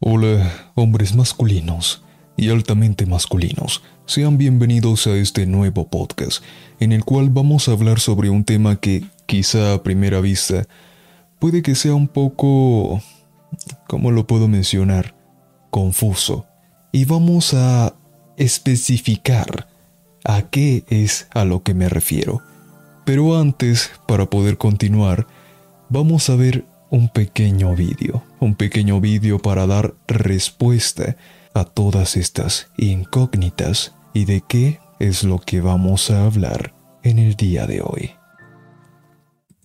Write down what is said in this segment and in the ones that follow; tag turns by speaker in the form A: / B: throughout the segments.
A: Hola, hombres masculinos y altamente masculinos. Sean bienvenidos a este nuevo podcast, en el cual vamos a hablar sobre un tema que, quizá a primera vista, puede que sea un poco... ¿Cómo lo puedo mencionar? Confuso. Y vamos a especificar a qué es a lo que me refiero. Pero antes, para poder continuar, vamos a ver un pequeño vídeo, un pequeño vídeo para dar respuesta a todas estas incógnitas y de qué es lo que vamos a hablar en el día de hoy.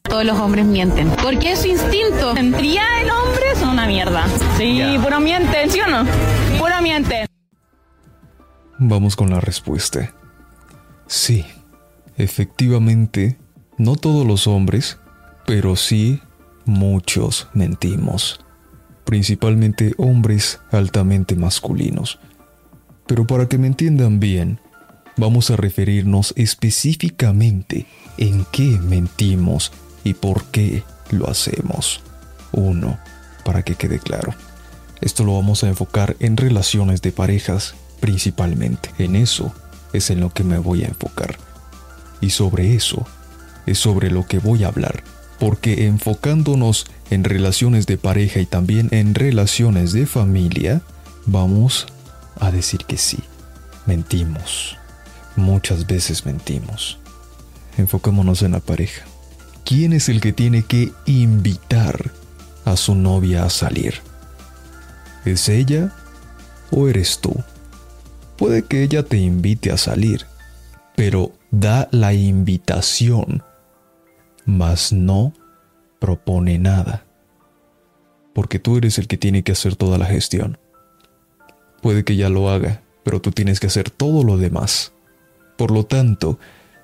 B: Todos los hombres mienten. Porque es su instinto. Ya el hombre es una mierda. Sí, puro miente, ¿sí o no? Puro miente.
A: Vamos con la respuesta. Sí, efectivamente, no todos los hombres, pero sí muchos mentimos, principalmente hombres altamente masculinos. Pero para que me entiendan bien, vamos a referirnos específicamente en qué mentimos y por qué lo hacemos. Uno, para que quede claro. Esto lo vamos a enfocar en relaciones de parejas principalmente. En eso es en lo que me voy a enfocar. Y sobre eso es sobre lo que voy a hablar porque enfocándonos en relaciones de pareja y también en relaciones de familia, vamos a decir que sí, mentimos. Muchas veces mentimos. Enfocémonos en la pareja. ¿Quién es el que tiene que invitar a su novia a salir? ¿Es ella o eres tú? Puede que ella te invite a salir, pero da la invitación mas no propone nada, porque tú eres el que tiene que hacer toda la gestión. Puede que ya lo haga, pero tú tienes que hacer todo lo demás. Por lo tanto,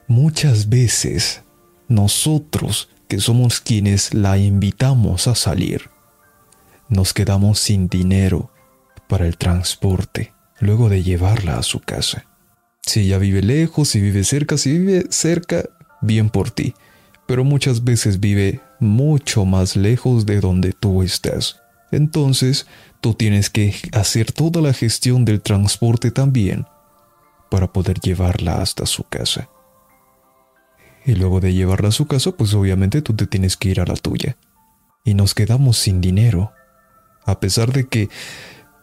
A: muchas veces nosotros, que somos quienes la invitamos a salir, nos quedamos sin dinero para el transporte luego de llevarla a su casa. Si ella vive lejos, si vive cerca, si vive cerca, bien por ti pero muchas veces vive mucho más lejos de donde tú estás. Entonces, tú tienes que hacer toda la gestión del transporte también para poder llevarla hasta su casa. Y luego de llevarla a su casa, pues obviamente tú te tienes que ir a la tuya. Y nos quedamos sin dinero. A pesar de que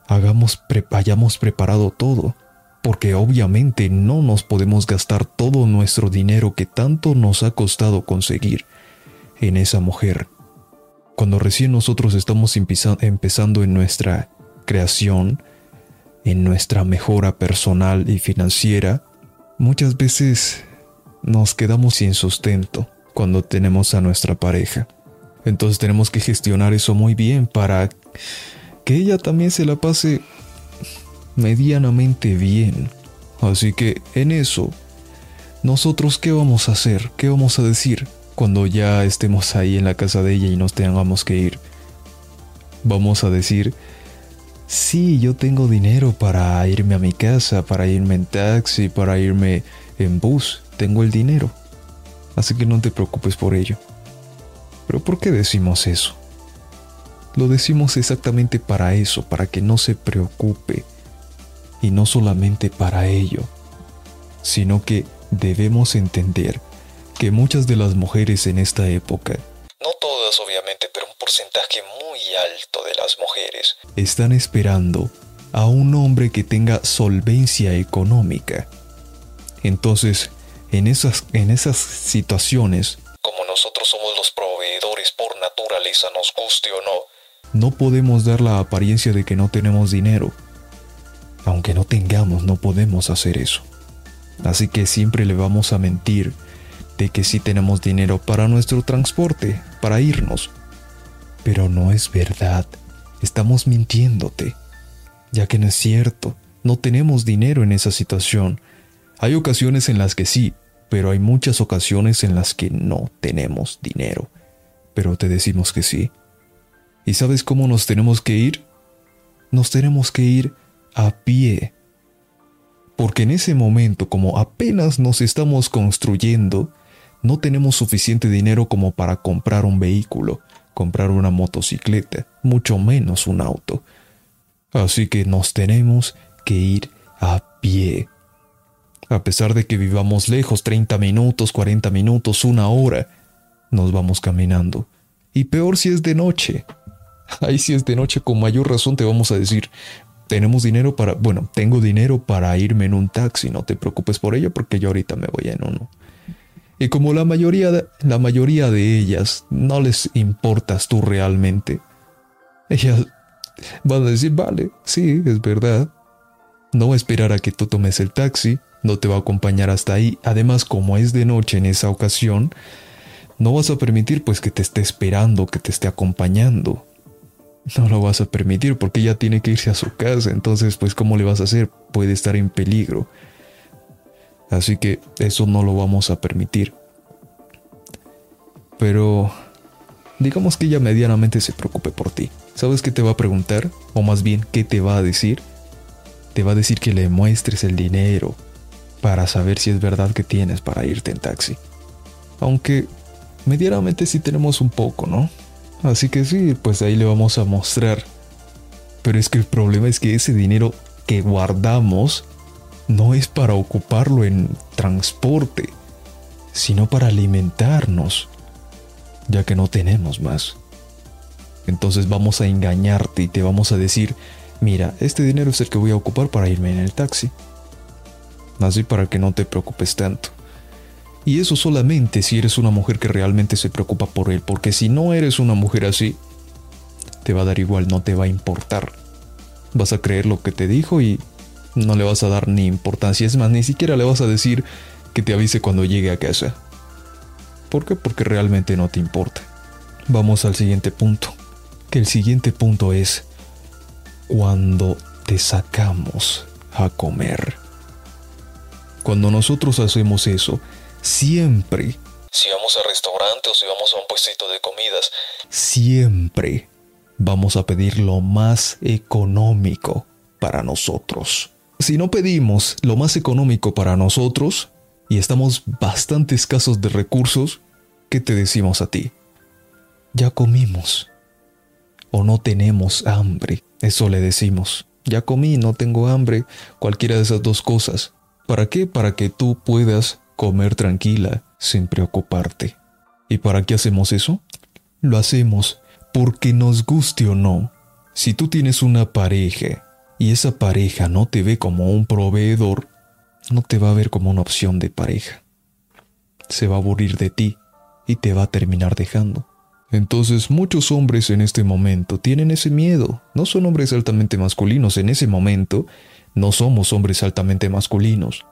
A: hagamos hayamos preparado todo, porque obviamente no nos podemos gastar todo nuestro dinero que tanto nos ha costado conseguir en esa mujer. Cuando recién nosotros estamos empezando en nuestra creación, en nuestra mejora personal y financiera, muchas veces nos quedamos sin sustento cuando tenemos a nuestra pareja. Entonces tenemos que gestionar eso muy bien para que ella también se la pase medianamente bien. Así que en eso, nosotros qué vamos a hacer, qué vamos a decir cuando ya estemos ahí en la casa de ella y nos tengamos que ir. Vamos a decir, sí, yo tengo dinero para irme a mi casa, para irme en taxi, para irme en bus, tengo el dinero. Así que no te preocupes por ello. Pero ¿por qué decimos eso? Lo decimos exactamente para eso, para que no se preocupe y no solamente para ello, sino que debemos entender que muchas de las mujeres en esta época, no todas obviamente, pero un porcentaje muy alto de las mujeres, están esperando a un hombre que tenga solvencia económica. Entonces, en esas, en esas situaciones, como nosotros somos los proveedores por naturaleza, nos guste o no, no podemos dar la apariencia de que no tenemos dinero aunque no tengamos, no podemos hacer eso. Así que siempre le vamos a mentir de que sí tenemos dinero para nuestro transporte, para irnos. Pero no es verdad. Estamos mintiéndote. Ya que no es cierto. No tenemos dinero en esa situación. Hay ocasiones en las que sí, pero hay muchas ocasiones en las que no tenemos dinero. Pero te decimos que sí. ¿Y sabes cómo nos tenemos que ir? Nos tenemos que ir a pie. Porque en ese momento, como apenas nos estamos construyendo, no tenemos suficiente dinero como para comprar un vehículo, comprar una motocicleta, mucho menos un auto. Así que nos tenemos que ir a pie. A pesar de que vivamos lejos, 30 minutos, 40 minutos, una hora, nos vamos caminando. Y peor si es de noche. Ahí si es de noche, con mayor razón te vamos a decir, tenemos dinero para, bueno, tengo dinero para irme en un taxi, no te preocupes por ello porque yo ahorita me voy en uno. Y como la mayoría de, la mayoría de ellas no les importas tú realmente, ellas van a decir, vale, sí, es verdad. No va a esperar a que tú tomes el taxi, no te va a acompañar hasta ahí. Además, como es de noche en esa ocasión, no vas a permitir pues que te esté esperando, que te esté acompañando. No lo vas a permitir porque ella tiene que irse a su casa, entonces pues ¿cómo le vas a hacer? Puede estar en peligro. Así que eso no lo vamos a permitir. Pero digamos que ella medianamente se preocupe por ti. ¿Sabes qué te va a preguntar? O más bien, ¿qué te va a decir? Te va a decir que le muestres el dinero para saber si es verdad que tienes para irte en taxi. Aunque medianamente sí tenemos un poco, ¿no? Así que sí, pues ahí le vamos a mostrar. Pero es que el problema es que ese dinero que guardamos no es para ocuparlo en transporte, sino para alimentarnos, ya que no tenemos más. Entonces vamos a engañarte y te vamos a decir, mira, este dinero es el que voy a ocupar para irme en el taxi. Así para que no te preocupes tanto. Y eso solamente si eres una mujer que realmente se preocupa por él, porque si no eres una mujer así, te va a dar igual, no te va a importar. Vas a creer lo que te dijo y no le vas a dar ni importancia. Es más, ni siquiera le vas a decir que te avise cuando llegue a casa. ¿Por qué? Porque realmente no te importa. Vamos al siguiente punto. Que el siguiente punto es cuando te sacamos a comer. Cuando nosotros hacemos eso, siempre, si vamos a restaurante o si vamos a un puestito de comidas, siempre vamos a pedir lo más económico para nosotros. Si no pedimos lo más económico para nosotros y estamos bastante escasos de recursos, ¿qué te decimos a ti? Ya comimos. O no tenemos hambre. Eso le decimos. Ya comí, no tengo hambre. Cualquiera de esas dos cosas. ¿Para qué? Para que tú puedas comer tranquila, sin preocuparte. ¿Y para qué hacemos eso? Lo hacemos porque nos guste o no. Si tú tienes una pareja y esa pareja no te ve como un proveedor, no te va a ver como una opción de pareja. Se va a aburrir de ti y te va a terminar dejando. Entonces muchos hombres en este momento tienen ese miedo. No son hombres altamente masculinos. En ese momento no somos hombres altamente masculinos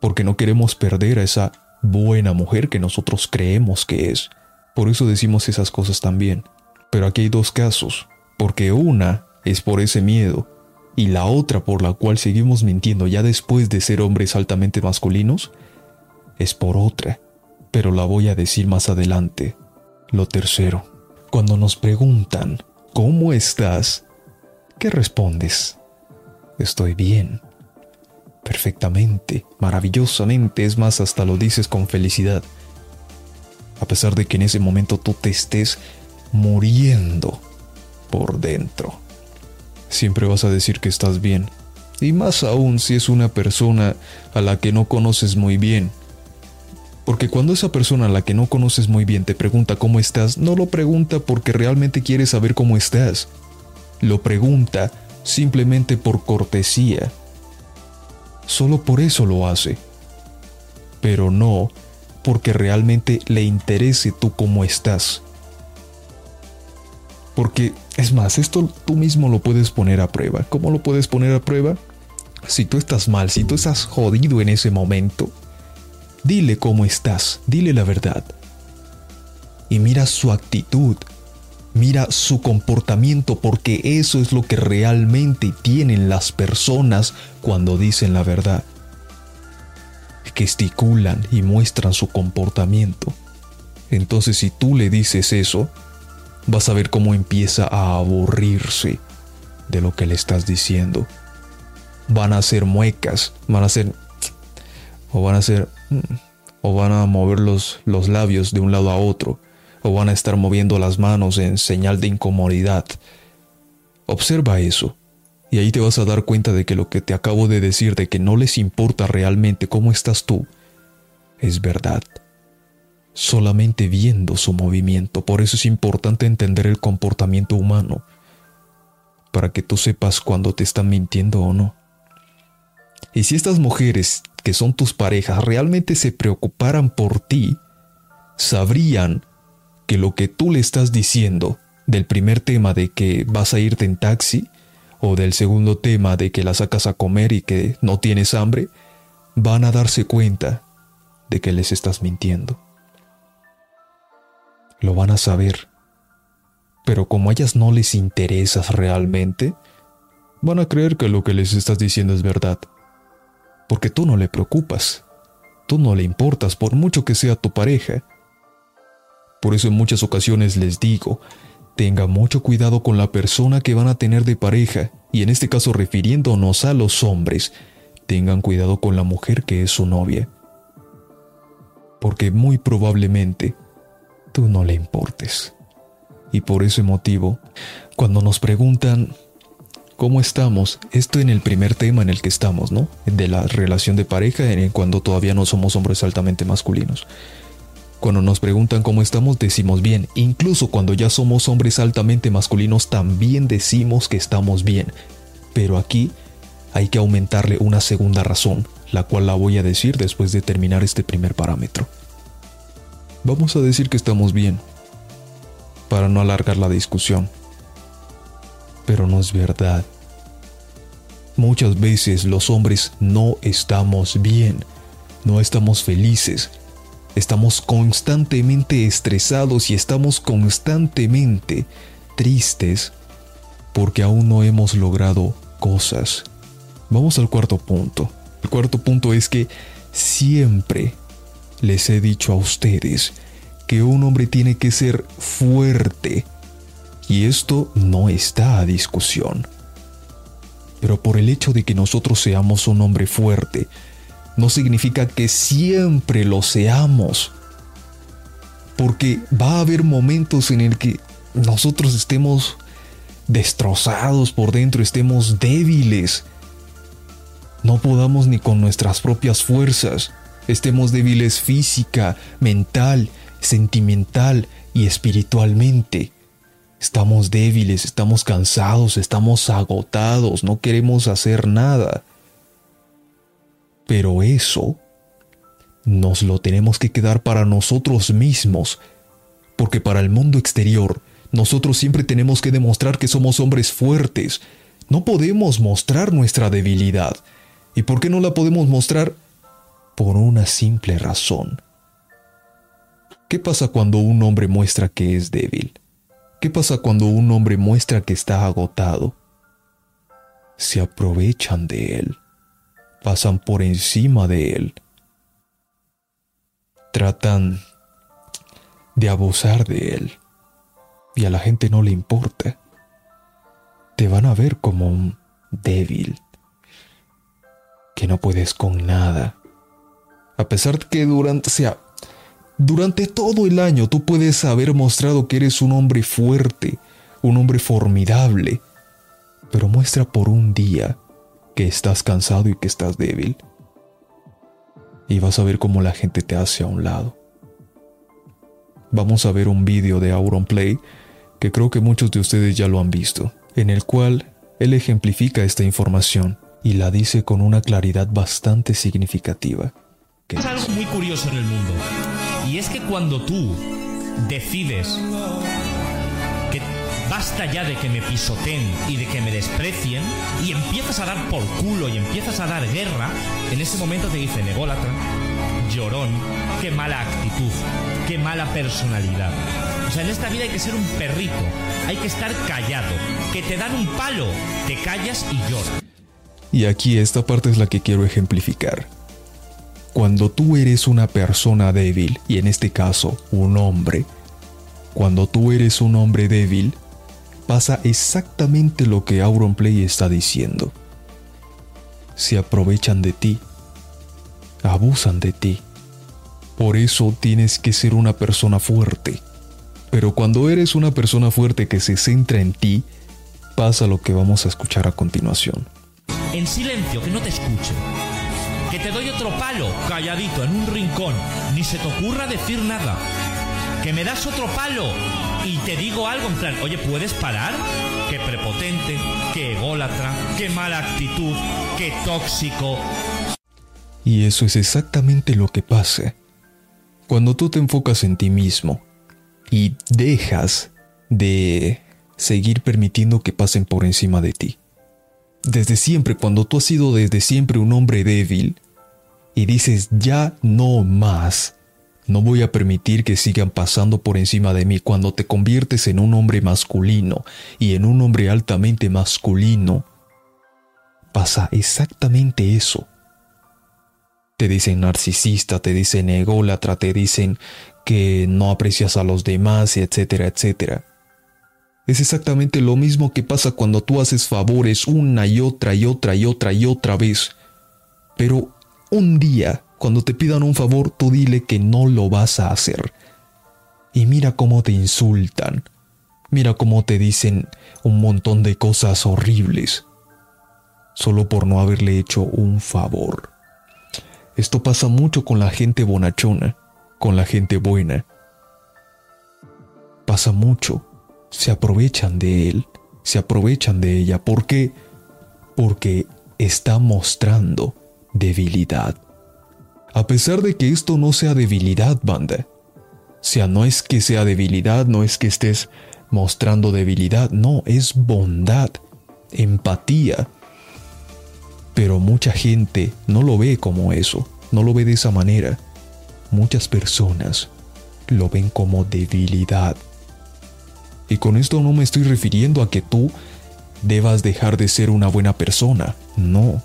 A: porque no queremos perder a esa buena mujer que nosotros creemos que es. Por eso decimos esas cosas también. Pero aquí hay dos casos, porque una es por ese miedo y la otra por la cual seguimos mintiendo ya después de ser hombres altamente masculinos es por otra, pero la voy a decir más adelante. Lo tercero, cuando nos preguntan, ¿cómo estás? ¿Qué respondes? Estoy bien perfectamente, maravillosamente, es más, hasta lo dices con felicidad. A pesar de que en ese momento tú te estés muriendo por dentro. Siempre vas a decir que estás bien. Y más aún si es una persona a la que no conoces muy bien. Porque cuando esa persona a la que no conoces muy bien te pregunta cómo estás, no lo pregunta porque realmente quiere saber cómo estás. Lo pregunta simplemente por cortesía solo por eso lo hace. Pero no porque realmente le interese tú cómo estás. Porque, es más, esto tú mismo lo puedes poner a prueba. ¿Cómo lo puedes poner a prueba? Si tú estás mal, si tú estás jodido en ese momento, dile cómo estás, dile la verdad. Y mira su actitud, Mira su comportamiento porque eso es lo que realmente tienen las personas cuando dicen la verdad. Gesticulan y muestran su comportamiento. Entonces si tú le dices eso, vas a ver cómo empieza a aburrirse de lo que le estás diciendo. Van a hacer muecas, van a hacer... o van a hacer... o van a mover los, los labios de un lado a otro o van a estar moviendo las manos en señal de incomodidad. Observa eso Y ahí te vas a dar cuenta de que lo que te acabo de decir, de que no les importa realmente cómo estás tú, es verdad. Solamente viendo su movimiento. Por eso es importante entender el comportamiento humano. Para que tú sepas cuando te están mintiendo o no. Y si estas mujeres, que son tus parejas, realmente se preocuparan por ti, sabrían que lo que tú le estás diciendo del primer tema de que vas a irte en taxi o del segundo tema de que la sacas a comer y que no tienes hambre, van a darse cuenta de que les estás mintiendo. Lo van a saber. Pero como a ellas no les interesas realmente, van a creer que lo que les estás diciendo es verdad. Porque tú no le preocupas. Tú no le importas por mucho que sea tu pareja. Por eso en muchas ocasiones les digo, tenga mucho cuidado con la persona que van a tener de pareja, y en este caso refiriéndonos a los hombres, tengan cuidado con la mujer que es su novia. Porque muy probablemente tú no le importes. Y por ese motivo, cuando nos preguntan cómo estamos, esto en el primer tema en el que estamos, ¿no? De la relación de pareja, en cuando todavía no somos hombres altamente masculinos. Cuando nos preguntan cómo estamos, decimos bien. Incluso cuando ya somos hombres altamente masculinos, también decimos que estamos bien. Pero aquí hay que aumentarle una segunda razón, la cual la voy a decir después de terminar este primer parámetro. Vamos a decir que estamos bien, para no alargar la discusión. Pero no es verdad. Muchas veces los hombres no estamos bien, no estamos felices, Estamos constantemente estresados y estamos constantemente tristes porque aún no hemos logrado cosas. Vamos al cuarto punto. El cuarto punto es que siempre les he dicho a ustedes que un hombre tiene que ser fuerte. Y esto no está a discusión. Pero por el hecho de que nosotros seamos un hombre fuerte, no significa que siempre lo seamos. Porque va a haber momentos en el que nosotros estemos destrozados por dentro, estemos débiles. No podamos ni con nuestras propias fuerzas. Estemos débiles física, mental, sentimental y espiritualmente. Estamos débiles, estamos cansados, estamos agotados, no queremos hacer nada. Pero eso nos lo tenemos que quedar para nosotros mismos, porque para el mundo exterior nosotros siempre tenemos que demostrar que somos hombres fuertes. No podemos mostrar nuestra debilidad. ¿Y por qué no la podemos mostrar? Por una simple razón. ¿Qué pasa cuando un hombre muestra que es débil? ¿Qué pasa cuando un hombre muestra que está agotado? Se aprovechan de él pasan por encima de él. Tratan de abusar de él y a la gente no le importa. Te van a ver como un débil, que no puedes con nada. A pesar de que durante, sea, durante todo el año tú puedes haber mostrado que eres un hombre fuerte, un hombre formidable, pero muestra por un día que estás cansado y que estás débil. Y vas a ver cómo la gente te hace a un lado. Vamos a ver un vídeo de Auronplay que creo que muchos de ustedes ya lo han visto, en el cual él ejemplifica esta información y la dice con una claridad bastante significativa.
C: Es algo muy curioso en el mundo. Y es que cuando tú decides basta ya de que me pisoteen y de que me desprecien y empiezas a dar por culo y empiezas a dar guerra, en ese momento te dicen ególatra, llorón, qué mala actitud, qué mala personalidad. O sea, en esta vida hay que ser un perrito, hay que estar callado, que te dan un palo, te callas y lloras.
A: Y aquí esta parte es la que quiero ejemplificar. Cuando tú eres una persona débil, y en este caso un hombre, cuando tú eres un hombre débil, pasa exactamente lo que Auronplay está diciendo. Se aprovechan de ti, abusan de ti. Por eso tienes que ser una persona fuerte. Pero cuando eres una persona fuerte que se centra en ti, pasa lo que vamos a escuchar a continuación.
C: En silencio, que no te escuche. Que te doy otro palo, calladito, en un rincón. Ni se te ocurra decir nada. Que me das otro palo y te digo algo en plan, oye, ¿puedes parar? Qué prepotente, qué ególatra, qué mala actitud, qué tóxico.
A: Y eso es exactamente lo que pasa. Cuando tú te enfocas en ti mismo y dejas de seguir permitiendo que pasen por encima de ti. Desde siempre, cuando tú has sido desde siempre un hombre débil y dices ya no más, no voy a permitir que sigan pasando por encima de mí cuando te conviertes en un hombre masculino y en un hombre altamente masculino. Pasa exactamente eso. Te dicen narcisista, te dicen ególatra, te dicen que no aprecias a los demás, etcétera, etcétera. Es exactamente lo mismo que pasa cuando tú haces favores una y otra y otra y otra y otra vez. Pero un día cuando te pidan un favor, tú dile que no lo vas a hacer. Y mira cómo te insultan. Mira cómo te dicen un montón de cosas horribles. Solo por no haberle hecho un favor. Esto pasa mucho con la gente bonachona, con la gente buena. Pasa mucho. Se aprovechan de él, se aprovechan de ella. ¿Por qué? Porque está mostrando debilidad. A pesar de que esto no sea debilidad, banda. O sea, no es que sea debilidad, no es que estés mostrando debilidad, no, es bondad, empatía. Pero mucha gente no lo ve como eso, no lo ve de esa manera. Muchas personas lo ven como debilidad. Y con esto no me estoy refiriendo a que tú debas dejar de ser una buena persona, no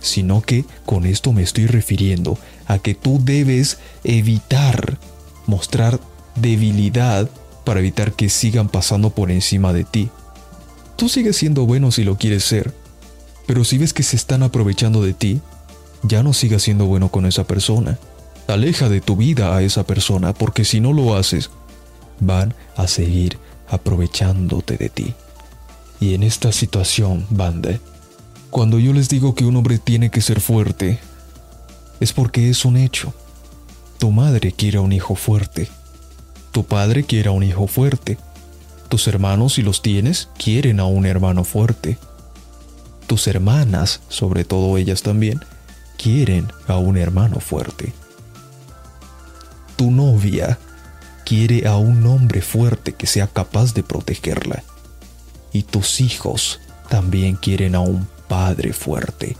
A: sino que con esto me estoy refiriendo a que tú debes evitar mostrar debilidad para evitar que sigan pasando por encima de ti. Tú sigues siendo bueno si lo quieres ser, pero si ves que se están aprovechando de ti, ya no sigas siendo bueno con esa persona. Aleja de tu vida a esa persona porque si no lo haces, van a seguir aprovechándote de ti. Y en esta situación, banda, cuando yo les digo que un hombre tiene que ser fuerte, es porque es un hecho. Tu madre quiere a un hijo fuerte. Tu padre quiere a un hijo fuerte. Tus hermanos, si los tienes, quieren a un hermano fuerte. Tus hermanas, sobre todo ellas también, quieren a un hermano fuerte. Tu novia quiere a un hombre fuerte que sea capaz de protegerla. Y tus hijos también quieren a un padre fuerte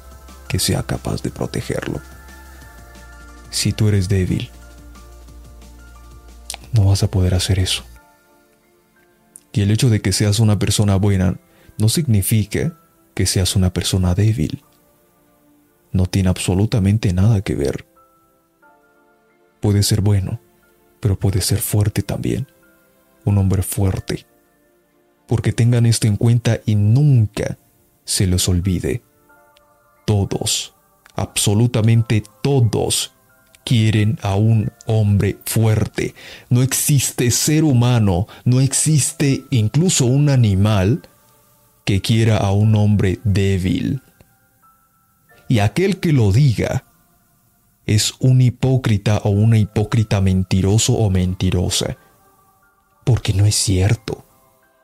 A: que sea capaz de protegerlo. Si tú eres débil, no vas a poder hacer eso. Y el hecho de que seas una persona buena no significa que seas una persona débil. No tiene absolutamente nada que ver. Puede ser bueno, pero puede ser fuerte también. Un hombre fuerte. Porque tengan esto en cuenta y nunca se los olvide. Todos, absolutamente todos, quieren a un hombre fuerte. No existe ser humano, no existe incluso un animal que quiera a un hombre débil. Y aquel que lo diga es un hipócrita o una hipócrita mentiroso o mentirosa. Porque no es cierto.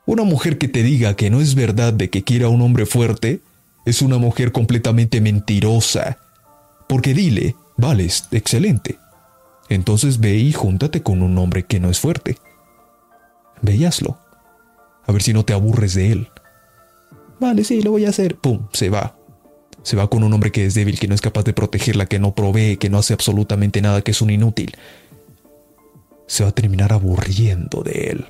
A: Una mujer que te diga que no es verdad de que quiera un hombre fuerte es una mujer completamente mentirosa. Porque dile, vale, excelente. Entonces ve y júntate con un hombre que no es fuerte. Ve A ver si no te aburres de él. Vale, sí, lo voy a hacer. Pum, se va. Se va con un hombre que es débil, que no es capaz de protegerla, que no provee, que no hace absolutamente nada, que es un inútil. Se va a terminar aburriendo de él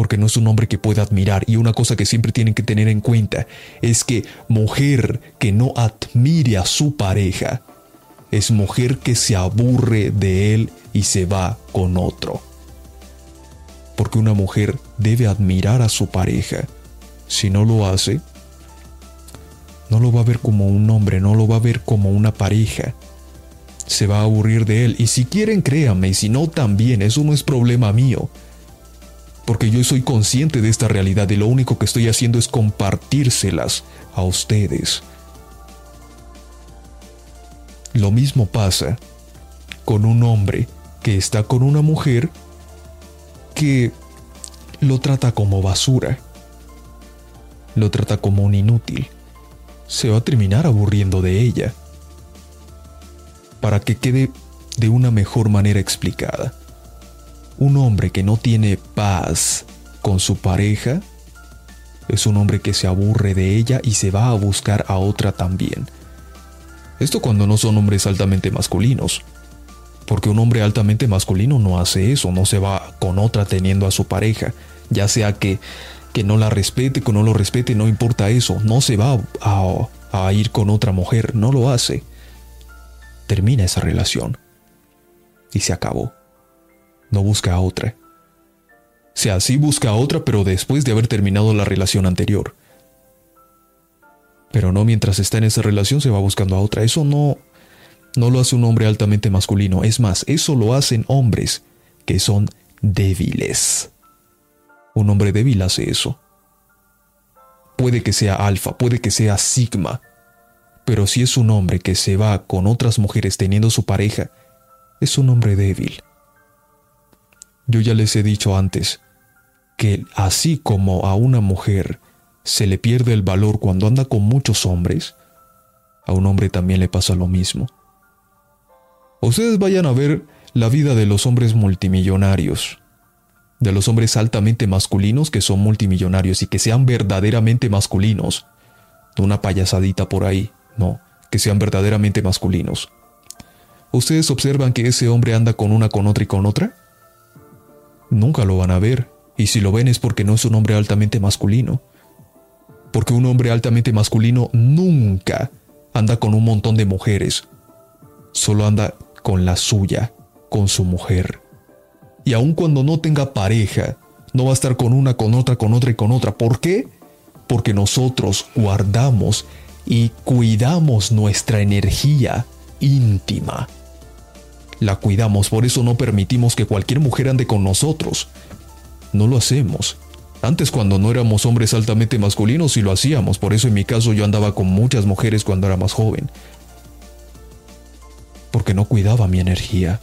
A: porque no es un hombre que pueda admirar. Y una cosa que siempre tienen que tener en cuenta es que mujer que no admire a su pareja es mujer que se aburre de él y se va con otro. Porque una mujer debe admirar a su pareja. Si no lo hace, no lo va a ver como un hombre, no lo va a ver como una pareja. Se va a aburrir de él. Y si quieren, créanme, y si no, también, eso no es problema mío porque yo soy consciente de esta realidad y lo único que estoy haciendo es compartírselas a ustedes. Lo mismo pasa con un hombre que está con una mujer que lo trata como basura, lo trata como un inútil, se va a terminar aburriendo de ella. Para que quede de una mejor manera explicada, un hombre que no tiene paz con su pareja es un hombre que se aburre de ella y se va a buscar a otra también. Esto cuando no son hombres altamente masculinos. Porque un hombre altamente masculino no hace eso, no se va con otra teniendo a su pareja. Ya sea que, que no la respete, que no lo respete, no importa eso. No se va a, a ir con otra mujer, no lo hace. Termina esa relación. Y se acabó. No busca a otra. O sea, sí busca a otra, pero después de haber terminado la relación anterior. Pero no mientras está en esa relación se va buscando a otra. Eso no, no lo hace un hombre altamente masculino. Es más, eso lo hacen hombres que son débiles. Un hombre débil hace eso. Puede que sea alfa, puede que sea sigma. Pero si es un hombre que se va con otras mujeres teniendo su pareja, es un hombre débil. Yo ya les he dicho antes que así como a una mujer se le pierde el valor cuando anda con muchos hombres, a un hombre también le pasa lo mismo. Ustedes vayan a ver la vida de los hombres multimillonarios, de los hombres altamente masculinos que son multimillonarios y que sean verdaderamente masculinos, no una payasadita por ahí, no, que sean verdaderamente masculinos. ¿Ustedes observan que ese hombre anda con una, con otra y con otra? Nunca lo van a ver, y si lo ven es porque no es un hombre altamente masculino porque un hombre altamente masculino nunca anda con un montón de mujeres, solo anda con la suya, con su mujer. Y aun cuando no tenga pareja, no va a estar con una, con otra, con otra y con otra. ¿Por qué? Porque nosotros guardamos y cuidamos nuestra energía íntima. La cuidamos, por eso no permitimos que cualquier mujer ande con nosotros. No lo hacemos. Antes cuando no éramos hombres altamente masculinos sí lo hacíamos, por eso en mi caso yo andaba con muchas mujeres cuando era más joven. Porque no cuidaba mi energía.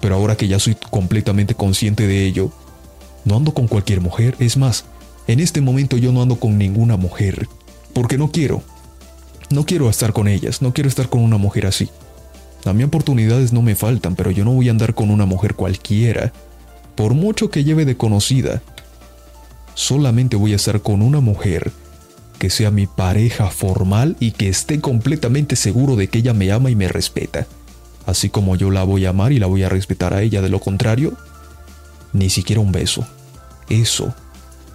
A: Pero ahora que ya soy completamente consciente de ello, no ando con cualquier mujer, es más, en este momento yo no ando con ninguna mujer, porque no quiero. No quiero estar con ellas, no quiero estar con una mujer así. A mí oportunidades no me faltan, pero yo no voy a andar con una mujer cualquiera, por mucho que lleve de conocida solamente voy a estar con una mujer que sea mi pareja formal y que esté completamente seguro de que ella me ama y me respeta. Así como yo la voy a amar y la voy a respetar a ella, de lo contrario, ni siquiera un beso. Eso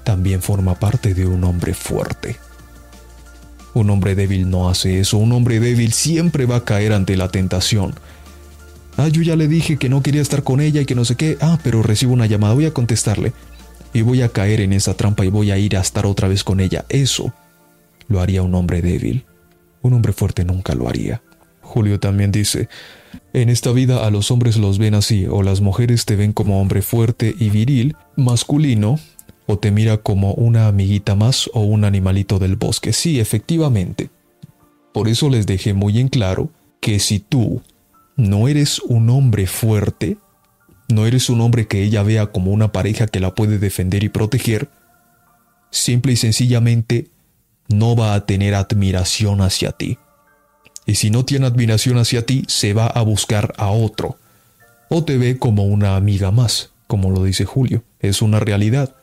A: también forma parte de un hombre fuerte. Un hombre débil no hace eso, un hombre débil siempre va a caer ante la tentación. Ah, yo ya le dije que no quería estar con ella y que no sé qué. Ah, pero recibo una llamada, voy a contestarle y voy a caer en esa trampa y voy a ir a estar otra vez con ella. Eso lo haría un hombre débil. Un hombre fuerte nunca lo haría. Julio también dice, en esta vida a los hombres los ven así, o las mujeres te ven como hombre fuerte y viril, masculino, o te mira como una amiguita más o un animalito del bosque. Sí, efectivamente. Por eso les dejé muy en claro que si tú no eres un hombre fuerte, no eres un hombre que ella vea como una pareja que la puede defender y proteger, simple y sencillamente no va a tener admiración hacia ti. Y si no tiene admiración hacia ti, se va a buscar a otro. O te ve como una amiga más, como lo dice Julio. Es una realidad.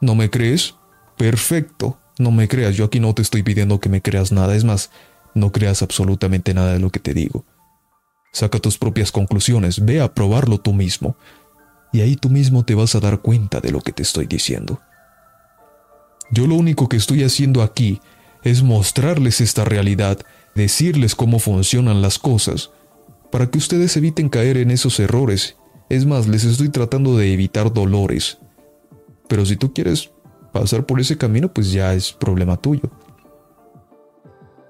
A: ¿No me crees? Perfecto. No me creas. Yo aquí no te estoy pidiendo que me creas nada. Es más, no creas absolutamente nada de lo que te digo. Saca tus propias conclusiones, ve a probarlo tú mismo, y ahí tú mismo te vas a dar cuenta de lo que te estoy diciendo. Yo lo único que estoy haciendo aquí es mostrarles esta realidad, decirles cómo funcionan las cosas, para que ustedes eviten caer en esos errores. Es más, les estoy tratando de evitar dolores. Pero si tú quieres pasar por ese camino, pues ya es problema tuyo.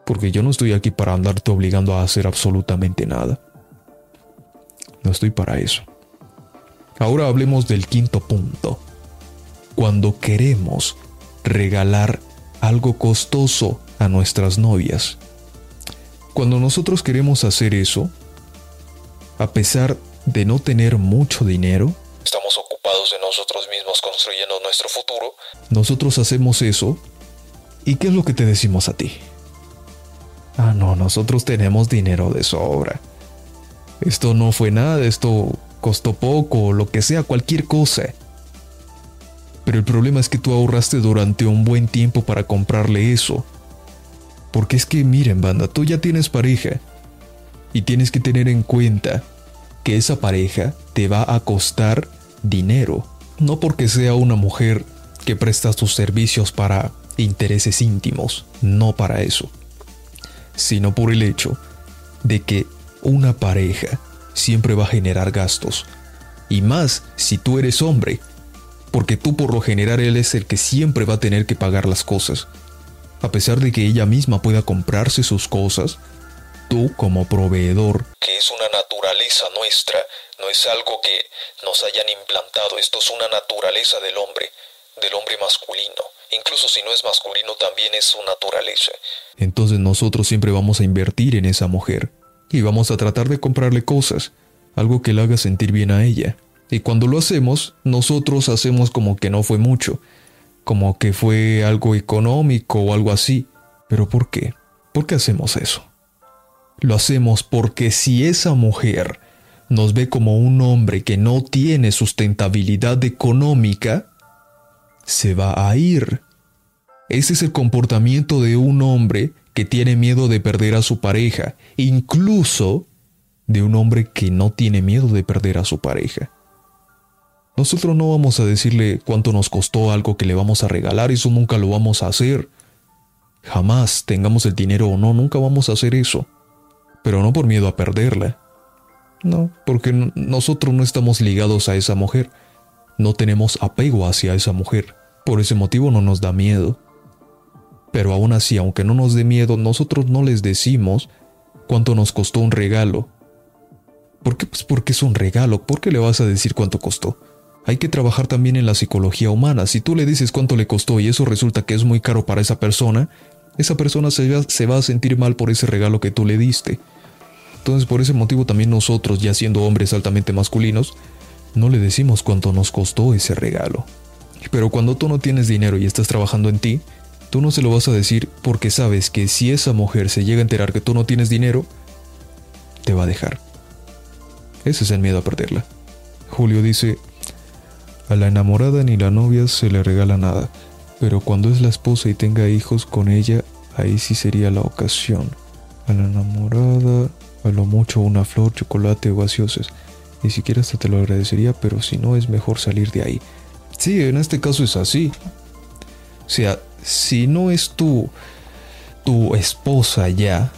A: Porque yo no estoy aquí para andarte obligando a hacer absolutamente nada. No estoy para eso. Ahora hablemos del quinto punto. Cuando queremos regalar algo costoso a nuestras novias. Cuando nosotros queremos hacer eso, a pesar de no tener mucho dinero, estamos ocupados de nosotros mismos construyendo nuestro futuro, nosotros hacemos eso ¿y qué es lo que te decimos a ti? Ah, no, nosotros tenemos dinero de sobra. Esto no fue nada, esto costó poco, lo que sea, cualquier cosa. Pero el problema es que tú ahorraste durante un buen tiempo para comprarle eso. Porque es que miren, banda, tú ya tienes pareja. Y tienes que tener en cuenta que esa pareja te va a costar dinero. No porque sea una mujer que presta sus servicios para intereses íntimos, no para eso. Sino por el hecho de que una pareja siempre va a generar gastos. Y más si tú eres hombre porque tú por lo general él es el que siempre va a tener que pagar las cosas. A pesar de que ella misma pueda comprarse sus cosas, tú como proveedor, que es una naturaleza nuestra, no es algo que nos hayan implantado, esto es una naturaleza del hombre, del hombre masculino. Incluso si no es masculino, también es su naturaleza. Entonces nosotros siempre vamos a invertir en esa mujer y vamos a tratar de comprarle cosas, algo que le haga sentir bien a ella. Y cuando lo hacemos, nosotros hacemos como que no fue mucho, como que fue algo económico o algo así. ¿Pero por qué? ¿Por qué hacemos eso? Lo hacemos porque si esa mujer nos ve como un hombre que no tiene sustentabilidad económica, se va a ir. Ese es el comportamiento de un hombre que tiene miedo de perder a su pareja, incluso de un hombre que no tiene miedo de perder a su pareja. Nosotros no vamos a decirle cuánto nos costó algo que le vamos a regalar, eso nunca lo vamos a hacer. Jamás, tengamos el dinero o no, nunca vamos a hacer eso. Pero no por miedo a perderla. No, porque nosotros no estamos ligados a esa mujer. No tenemos apego hacia esa mujer. Por ese motivo no nos da miedo. Pero aún así, aunque no nos dé miedo, nosotros no les decimos cuánto nos costó un regalo. ¿Por qué? Pues porque es un regalo. ¿Por qué le vas a decir cuánto costó? Hay que trabajar también en la psicología humana. Si tú le dices cuánto le costó y eso resulta que es muy caro para esa persona, esa persona se va, a sentir mal por ese regalo que tú le diste. Entonces por ese motivo también nosotros, ya siendo hombres altamente masculinos, no le decimos cuánto nos costó ese regalo. Pero cuando tú no tienes dinero y estás trabajando en ti, tú no se lo vas a decir porque sabes que si esa mujer se llega a enterar que tú no tienes dinero, te va a dejar. Ese es el miedo a perderla. Julio dice, a la enamorada ni la novia se le regala nada, pero cuando es la esposa y tenga hijos con ella, ahí sí sería la ocasión. A la enamorada, lo mucho una flor, chocolate o gaseosas. Ni siquiera hasta te lo agradecería, pero si no es mejor salir de ahí. Sí, en este caso es así. O sea, si no es tu, tu esposa ya,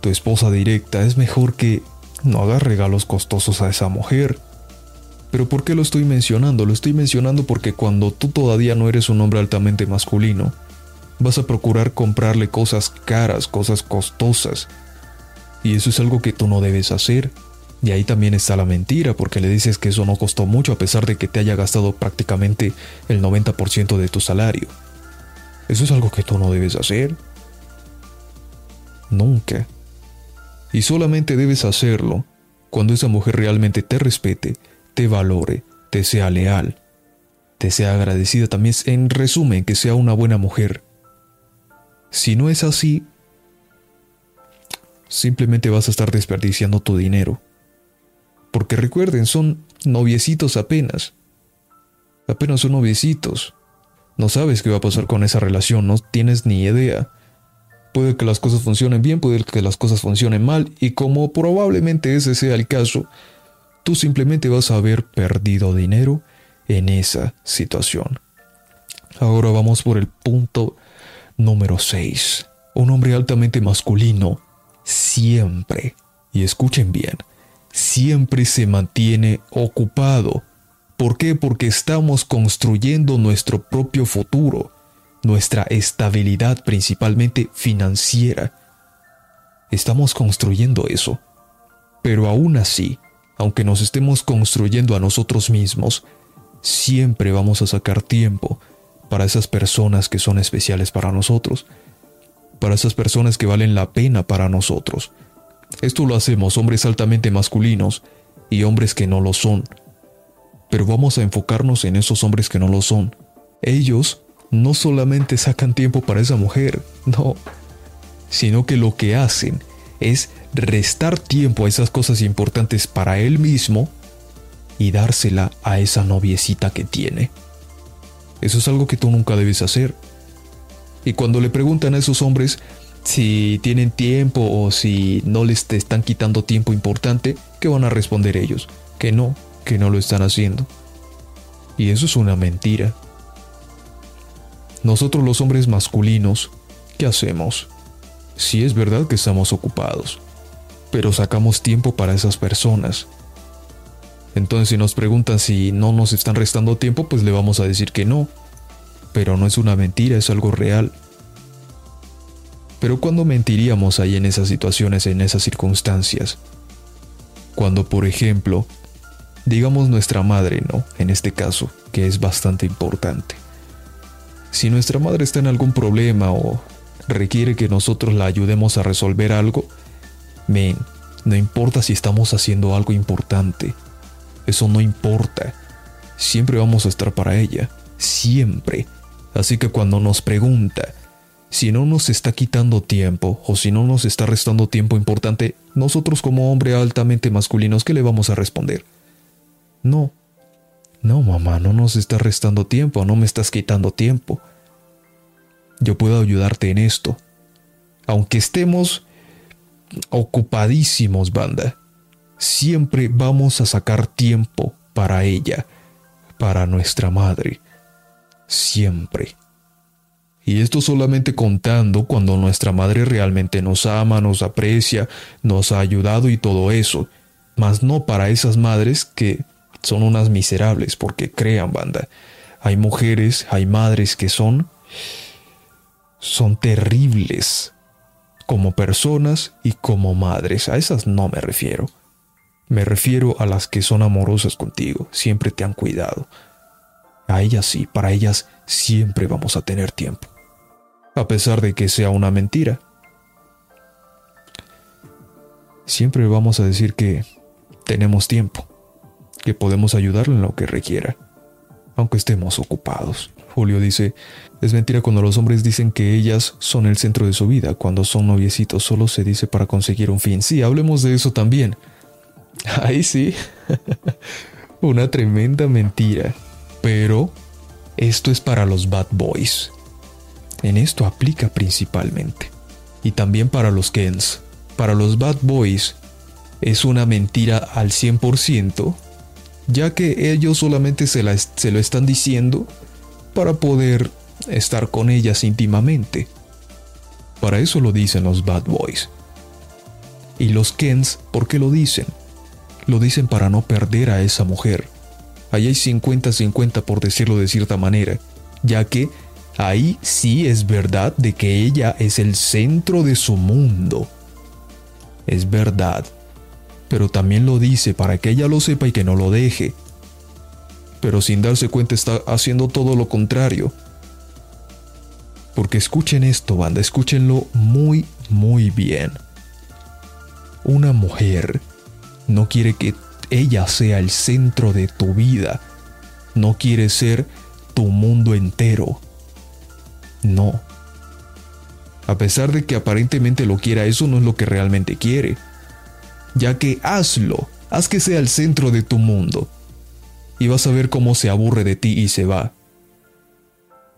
A: tu esposa directa, es mejor que no hagas regalos costosos a esa mujer. Pero ¿por qué lo estoy mencionando? Lo estoy mencionando porque cuando tú todavía no eres un hombre altamente masculino, vas a procurar comprarle cosas caras, cosas costosas. Y eso es algo que tú no debes hacer. Y ahí también está la mentira, porque le dices que eso no costó mucho a pesar de que te haya gastado prácticamente el 90% de tu salario. Eso es algo que tú no debes hacer. Nunca. Y solamente debes hacerlo cuando esa mujer realmente te respete te valore, te sea leal, te sea agradecida también, en resumen, que sea una buena mujer. Si no es así, simplemente vas a estar desperdiciando tu dinero. Porque recuerden, son noviecitos apenas. Apenas son noviecitos. No sabes qué va a pasar con esa relación, no tienes ni idea. Puede que las cosas funcionen bien, puede que las cosas funcionen mal, y como probablemente ese sea el caso, tú simplemente vas a haber perdido dinero en esa situación. Ahora vamos por el punto número 6. Un hombre altamente masculino siempre, y escuchen bien, siempre se mantiene ocupado. ¿Por qué? Porque estamos construyendo nuestro propio futuro, nuestra estabilidad principalmente financiera. Estamos construyendo eso. Pero aún así, aunque nos estemos construyendo a nosotros mismos, siempre vamos a sacar tiempo para esas personas que son especiales para nosotros, para esas personas que valen la pena para nosotros. Esto lo hacemos hombres altamente masculinos y hombres que no lo son. Pero vamos a enfocarnos en esos hombres que no lo son. Ellos no solamente sacan tiempo para esa mujer, no, sino que lo que hacen es restar tiempo a esas cosas importantes para él mismo y dársela a esa noviecita que tiene. Eso es algo que tú nunca debes hacer. Y cuando le preguntan a esos hombres si tienen tiempo o si no les están quitando tiempo importante, ¿qué van a responder ellos? Que no, que no lo están haciendo. Y eso es una mentira. Nosotros los hombres masculinos, ¿qué hacemos? Sí es verdad que estamos ocupados, pero sacamos tiempo para esas personas. Entonces si nos preguntan si no nos están restando tiempo, pues le vamos a decir que no. Pero no es una mentira, es algo real. Pero ¿cuándo mentiríamos ahí en esas situaciones, en esas circunstancias? Cuando, por ejemplo, digamos nuestra madre, ¿no? En este caso, que es bastante importante. Si nuestra madre está en algún problema o requiere que nosotros la ayudemos a resolver algo, men, no importa si estamos haciendo algo importante, eso no importa. Siempre vamos a estar para ella, siempre. Así que cuando nos pregunta si no nos está quitando tiempo o si no nos está restando tiempo importante, nosotros como hombre altamente masculinos, ¿qué le vamos a responder? No. No, mamá, no nos está restando tiempo, no me estás quitando tiempo. Yo puedo ayudarte en esto. Aunque estemos ocupadísimos, banda, siempre vamos a sacar tiempo para ella, para nuestra madre. Siempre. Y esto solamente contando cuando nuestra madre realmente nos ama, nos aprecia, nos ha ayudado y todo eso. Mas no para esas madres que son unas miserables, porque crean, banda. Hay mujeres, hay madres que son son terribles como personas y como madres. A esas no me refiero. Me refiero a las que son amorosas contigo, siempre te han cuidado. A ellas sí, para ellas siempre vamos a tener tiempo. A pesar de que sea una mentira. Siempre vamos a decir que tenemos tiempo, que podemos ayudarle en lo que requiera, aunque estemos ocupados. Julio dice, es mentira cuando los hombres dicen que ellas son el centro de su vida, cuando son noviecitos solo se dice para conseguir un fin. Sí, hablemos de eso también. Ahí sí, una tremenda mentira. Pero esto es para los bad boys. En esto aplica principalmente. Y también para los Kens. Para los bad boys es una mentira al 100%, ya que ellos solamente se, se lo están diciendo para poder estar con ellas íntimamente. Para eso lo dicen los bad boys. Y los Kens, ¿por qué lo dicen? Lo dicen para no perder a esa mujer. Ahí hay 50-50 por decirlo de cierta manera, ya que ahí sí es verdad de que ella es el centro de su mundo. Es verdad. Pero también lo dice para que ella lo sepa y que no lo deje pero sin darse cuenta está haciendo todo lo contrario. Porque escuchen esto, banda, escúchenlo muy, muy bien. Una mujer no quiere que ella sea el centro de tu vida. No quiere ser tu mundo entero. No. A pesar de que aparentemente lo quiera, eso no es lo que realmente quiere. Ya que hazlo, haz que sea el centro de tu mundo y vas a ver cómo se aburre de ti y se va.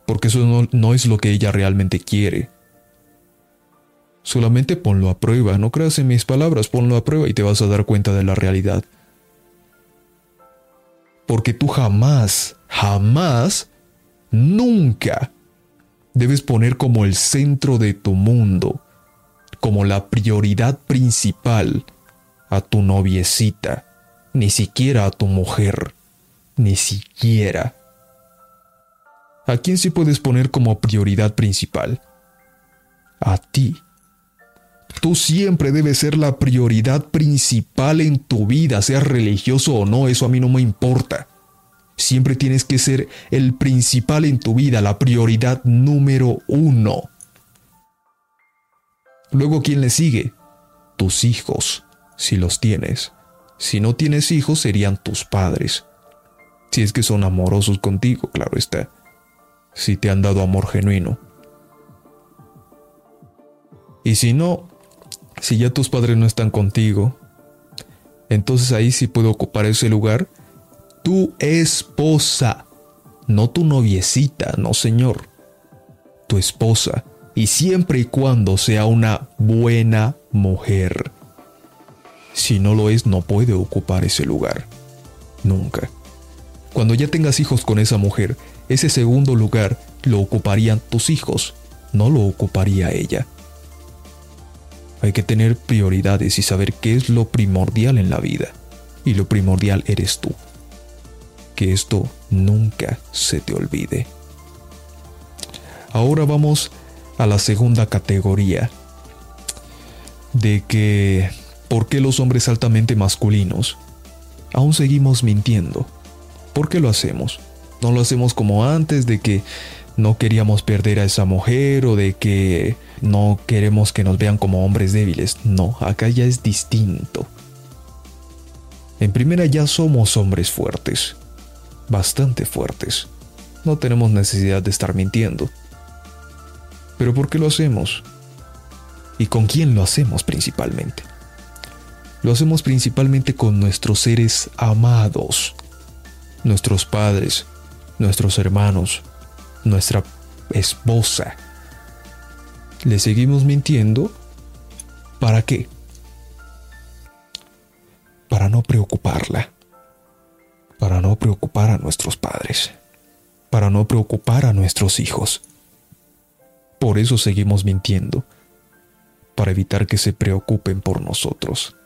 A: Porque eso no, es lo que ella realmente quiere. Solamente ponlo a prueba, no creas en mis palabras, ponlo a prueba y te vas a dar cuenta de la realidad. Porque tú jamás, jamás, nunca debes poner como el centro de tu mundo, como la prioridad principal a tu noviecita, ni siquiera a tu mujer ni siquiera. ¿A quién sí puedes poner como prioridad principal? A ti. Tú siempre debes ser la prioridad principal en tu vida, seas religioso o no, eso a mí no me importa. Siempre tienes que ser el principal en tu vida, la prioridad número uno. Luego, ¿quién le sigue? Tus hijos, si los tienes. Si no tienes hijos, serían tus padres. Si es que son amorosos contigo, claro está. Si te han dado amor genuino. Y si no, si ya tus padres no están contigo, entonces ahí sí puede ocupar ese lugar tu esposa, no tu noviecita, no señor, tu esposa, y siempre y cuando sea una buena mujer. Si no lo es, no puede ocupar ese lugar. Nunca. Cuando ya tengas hijos con esa mujer, ese segundo lugar lo ocuparían tus hijos, no lo ocuparía ella. Hay que tener prioridades y saber qué es lo primordial en la vida. Y lo primordial eres tú. Que esto nunca se te olvide. Ahora vamos a la segunda categoría. De que, ¿por qué los hombres altamente masculinos aún seguimos mintiendo? ¿Por qué lo hacemos? No lo hacemos como antes de que no queríamos perder a esa mujer o de que no queremos que nos vean como hombres débiles. No, acá ya es distinto. En primera ya somos hombres fuertes, bastante fuertes. No tenemos necesidad de estar mintiendo. Pero ¿por qué lo hacemos? ¿Y con quién lo hacemos principalmente? Lo hacemos principalmente con nuestros seres amados, nuestros padres, nuestros hermanos, nuestra esposa. Le seguimos mintiendo. ¿Para qué? Para no preocuparla. Para no preocupar a nuestros padres. Para no preocupar a nuestros hijos. Por eso seguimos mintiendo. Para evitar que se preocupen por nosotros.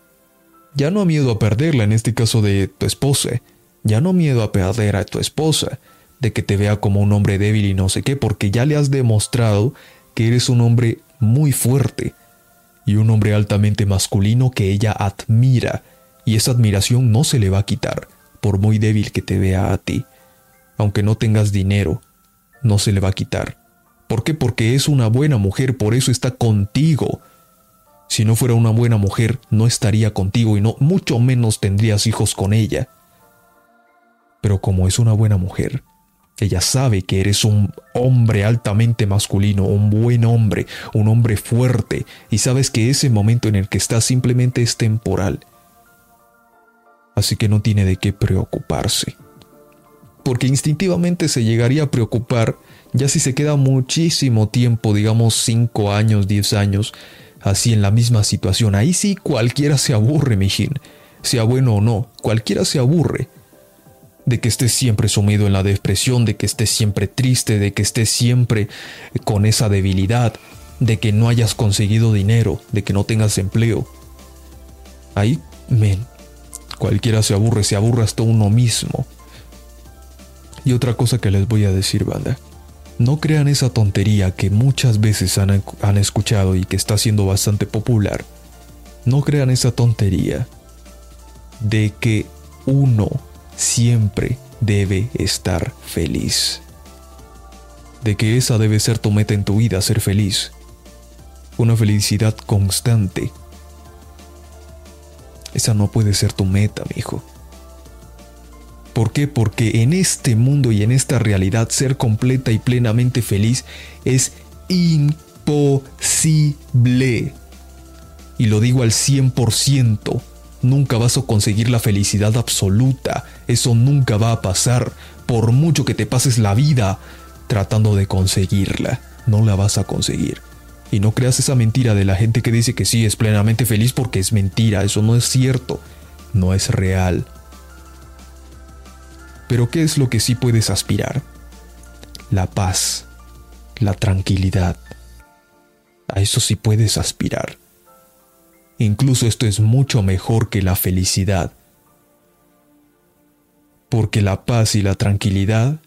A: Ya no miedo a perderla en este caso de tu esposa. Ya no miedo a perder a tu esposa de que te vea como un hombre débil y no sé qué, porque ya le has demostrado que eres un hombre muy fuerte y un hombre altamente masculino que ella admira, y esa admiración no se le va a quitar, por muy débil que te vea a ti. Aunque no tengas dinero, no se le va a quitar. ¿Por qué? Porque es una buena mujer, por eso está contigo. Si no fuera una buena mujer, no estaría contigo y no mucho menos tendrías hijos con ella. Pero como es una buena mujer, ella sabe que eres un hombre altamente masculino, un buen hombre, un hombre fuerte, y sabes que ese momento en el que estás simplemente es temporal. Así que no tiene de qué preocuparse. Porque instintivamente se llegaría a preocupar ya si se queda muchísimo tiempo, digamos 5 años, 10 años, así en la misma situación. Ahí sí cualquiera se aburre, mijín. Sea bueno o no, cualquiera se aburre de que estés siempre sumido en la depresión, de que estés siempre triste, de que estés siempre con esa debilidad, de que no hayas conseguido dinero, de que no tengas empleo. Ahí, men, cualquiera se aburre, se aburre hasta uno mismo. Y otra cosa que les voy a decir, banda. No crean esa tontería que muchas veces han, han escuchado y que está siendo bastante popular. No crean esa tontería de que uno siempre debe estar feliz. De que esa debe ser tu meta en tu vida, ser feliz. Una felicidad constante. Esa no puede ser tu meta, mi hijo. ¿Por qué? Porque en este mundo y en esta realidad ser completa y plenamente feliz es imposible. Y lo digo al 100% nunca vas a conseguir la felicidad absoluta. Eso nunca va a pasar. Por mucho que te pases la vida tratando de conseguirla, no la vas a conseguir. Y no creas esa mentira de la gente que dice que sí es plenamente feliz porque es mentira. Eso no es cierto. No es real. Pero ¿qué es lo que sí puedes aspirar? La paz, la tranquilidad. A eso sí puedes aspirar. Incluso esto es mucho mejor que la felicidad. Porque la paz y la tranquilidad,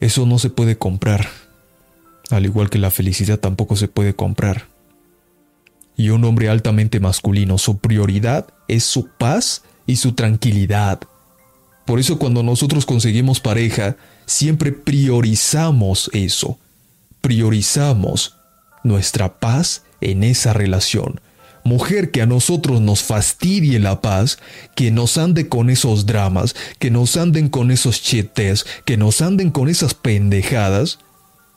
A: eso no se puede comprar. Al igual que la felicidad tampoco se puede comprar. Y un hombre altamente masculino, su prioridad es su paz y su tranquilidad. Por eso cuando nosotros conseguimos pareja, siempre priorizamos eso. Priorizamos nuestra paz en esa relación. Mujer que a nosotros nos fastidie la paz, que nos ande con esos dramas, que nos anden con esos chetes, que nos anden con esas pendejadas.